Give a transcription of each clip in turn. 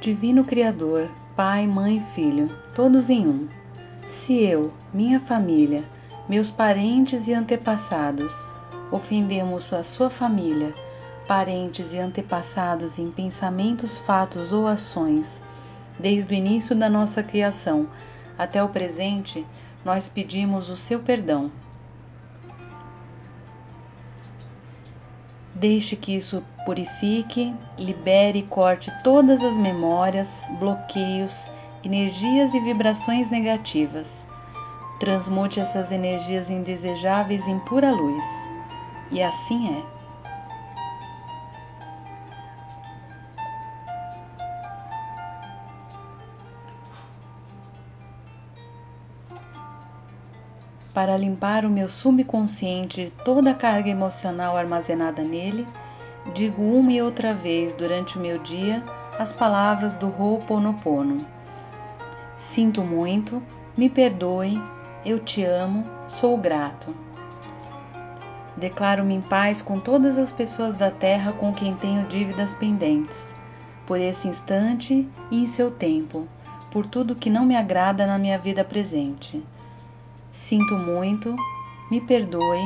Divino Criador, Pai, Mãe Filho, todos em um. Se eu, minha família, meus parentes e antepassados ofendemos a sua família, parentes e antepassados em pensamentos, fatos ou ações, desde o início da nossa criação até o presente, nós pedimos o seu perdão. Deixe que isso purifique, libere e corte todas as memórias, bloqueios, energias e vibrações negativas. Transmute essas energias indesejáveis em pura luz. E assim é. Para limpar o meu subconsciente de toda a carga emocional armazenada nele, digo uma e outra vez durante o meu dia as palavras do Ho'oponopono. Sinto muito, me perdoe, eu te amo, sou grato. Declaro-me em paz com todas as pessoas da terra com quem tenho dívidas pendentes, por esse instante e em seu tempo, por tudo que não me agrada na minha vida presente Sinto muito, me perdoe,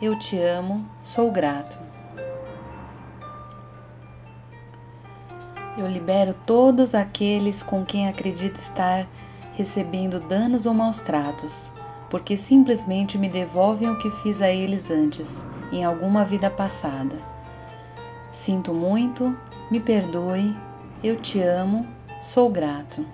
eu te amo, sou grato. Eu libero todos aqueles com quem acredito estar recebendo danos ou maus tratos, porque simplesmente me devolvem o que fiz a eles antes, em alguma vida passada. Sinto muito, me perdoe, eu te amo, sou grato.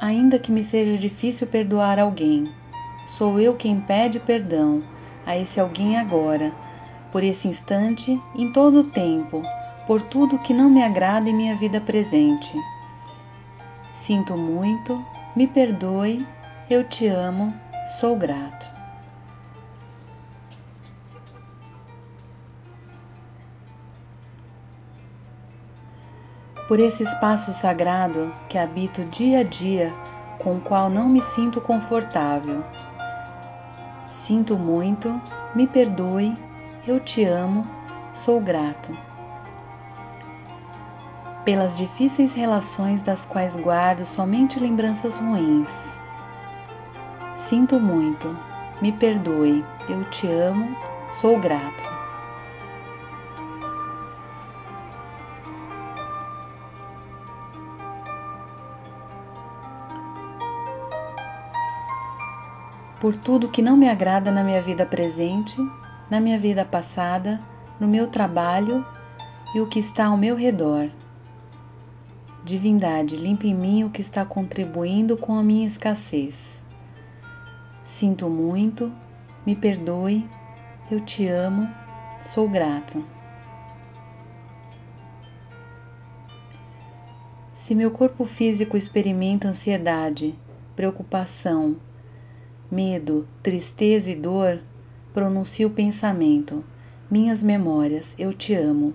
Ainda que me seja difícil perdoar alguém, sou eu quem pede perdão a esse alguém agora, por esse instante, em todo o tempo, por tudo que não me agrada em minha vida presente. Sinto muito, me perdoe, eu te amo, sou grato. Por esse espaço sagrado que habito dia a dia, com o qual não me sinto confortável. Sinto muito, me perdoe, eu te amo, sou grato. Pelas difíceis relações das quais guardo somente lembranças ruins. Sinto muito, me perdoe, eu te amo, sou grato. Por tudo que não me agrada na minha vida presente, na minha vida passada, no meu trabalho e o que está ao meu redor. Divindade, limpe em mim o que está contribuindo com a minha escassez. Sinto muito, me perdoe, eu te amo, sou grato. Se meu corpo físico experimenta ansiedade, preocupação, medo, tristeza e dor, pronuncio o pensamento: Minhas memórias, eu te amo.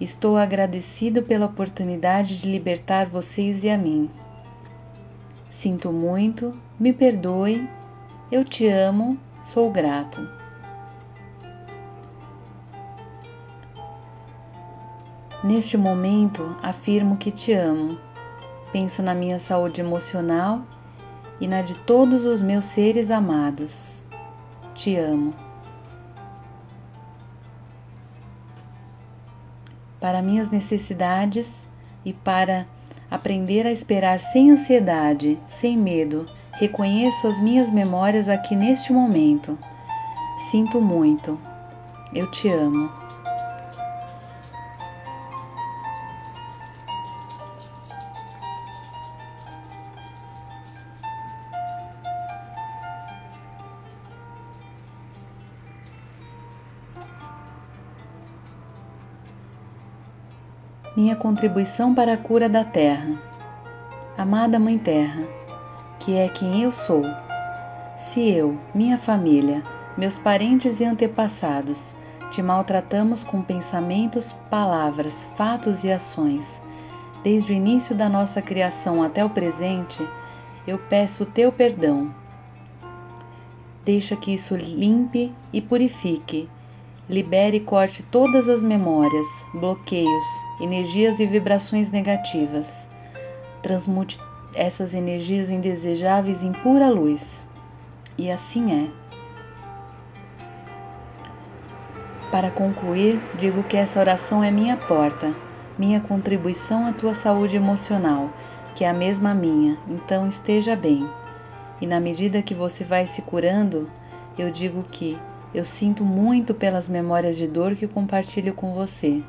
Estou agradecido pela oportunidade de libertar vocês e a mim. Sinto muito, me perdoe, eu te amo, sou grato. Neste momento, afirmo que te amo. Penso na minha saúde emocional e na de todos os meus seres amados. Te amo. Para minhas necessidades e para aprender a esperar sem ansiedade, sem medo, reconheço as minhas memórias aqui neste momento. Sinto muito. Eu te amo. Minha contribuição para a cura da Terra. Amada Mãe Terra, que é quem eu sou, se eu, minha família, meus parentes e antepassados te maltratamos com pensamentos, palavras, fatos e ações, desde o início da nossa criação até o presente, eu peço o teu perdão. Deixa que isso limpe e purifique. Libere e corte todas as memórias, bloqueios, energias e vibrações negativas. Transmute essas energias indesejáveis em pura luz. E assim é. Para concluir, digo que essa oração é minha porta, minha contribuição à tua saúde emocional, que é a mesma minha, então esteja bem. E na medida que você vai se curando, eu digo que eu sinto muito pelas memórias de dor que compartilho com você.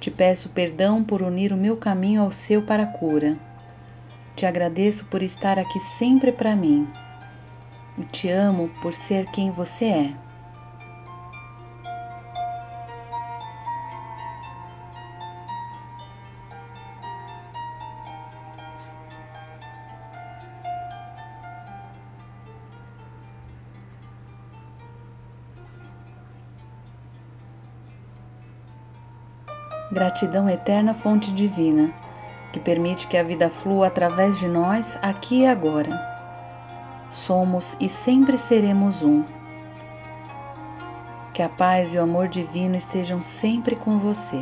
Te peço perdão por unir o meu caminho ao seu para a cura. Te agradeço por estar aqui sempre para mim. E te amo por ser quem você é. Gratidão eterna, fonte divina, que permite que a vida flua através de nós aqui e agora. Somos e sempre seremos um. Que a paz e o amor divino estejam sempre com você.